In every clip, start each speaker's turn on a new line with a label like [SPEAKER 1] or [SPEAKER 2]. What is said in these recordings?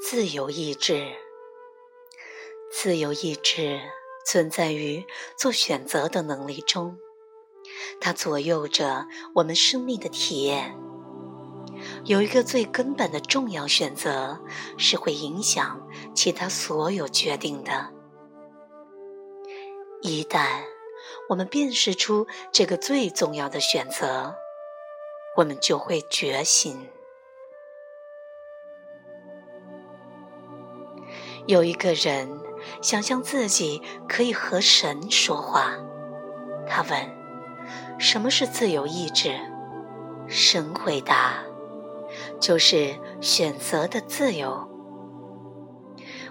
[SPEAKER 1] 自由意志，自由意志存在于做选择的能力中，它左右着我们生命的体验。有一个最根本的重要选择，是会影响其他所有决定的。一旦我们辨识出这个最重要的选择，我们就会觉醒。有一个人想象自己可以和神说话，他问：“什么是自由意志？”神回答：“就是选择的自由。”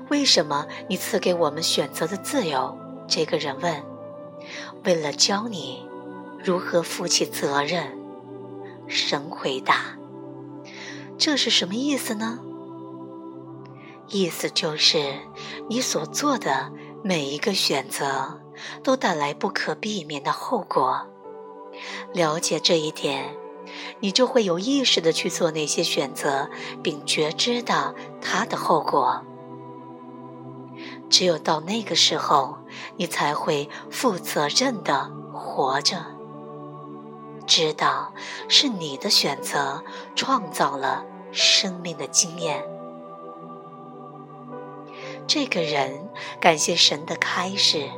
[SPEAKER 1] 为什么你赐给我们选择的自由？这个人问：“为了教你如何负起责任。”神回答：“这是什么意思呢？”意思就是，你所做的每一个选择都带来不可避免的后果。了解这一点，你就会有意识的去做那些选择，并觉知到它的后果。只有到那个时候，你才会负责任的活着，知道是你的选择创造了生命的经验。这个人感谢神的开示，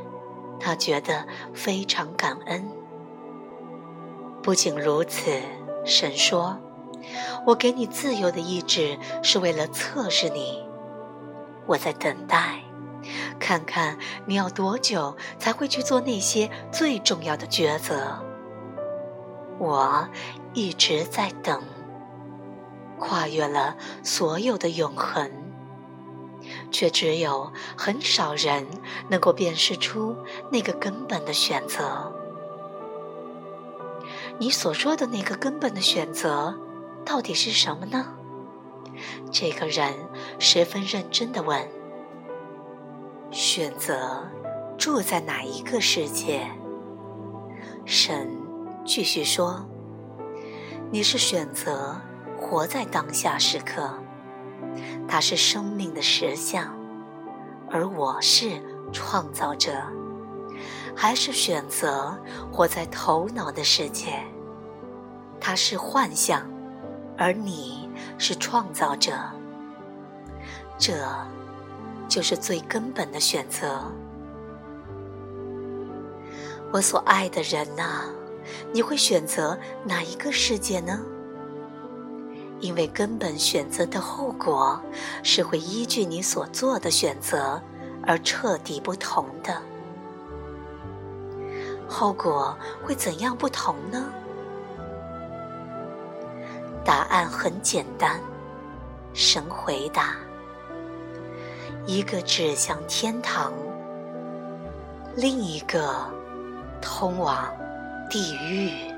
[SPEAKER 1] 他觉得非常感恩。不仅如此，神说：“我给你自由的意志，是为了测试你。我在等待，看看你要多久才会去做那些最重要的抉择。我一直在等，跨越了所有的永恒。”却只有很少人能够辨识出那个根本的选择。你所说的那个根本的选择，到底是什么呢？这个人十分认真的问：“选择住在哪一个世界？”神继续说：“你是选择活在当下时刻。”它是生命的实相，而我是创造者，还是选择活在头脑的世界？它是幻象，而你是创造者。这，就是最根本的选择。我所爱的人呐，你会选择哪一个世界呢？因为根本选择的后果是会依据你所做的选择而彻底不同的。后果会怎样不同呢？答案很简单，神回答：一个指向天堂，另一个通往地狱。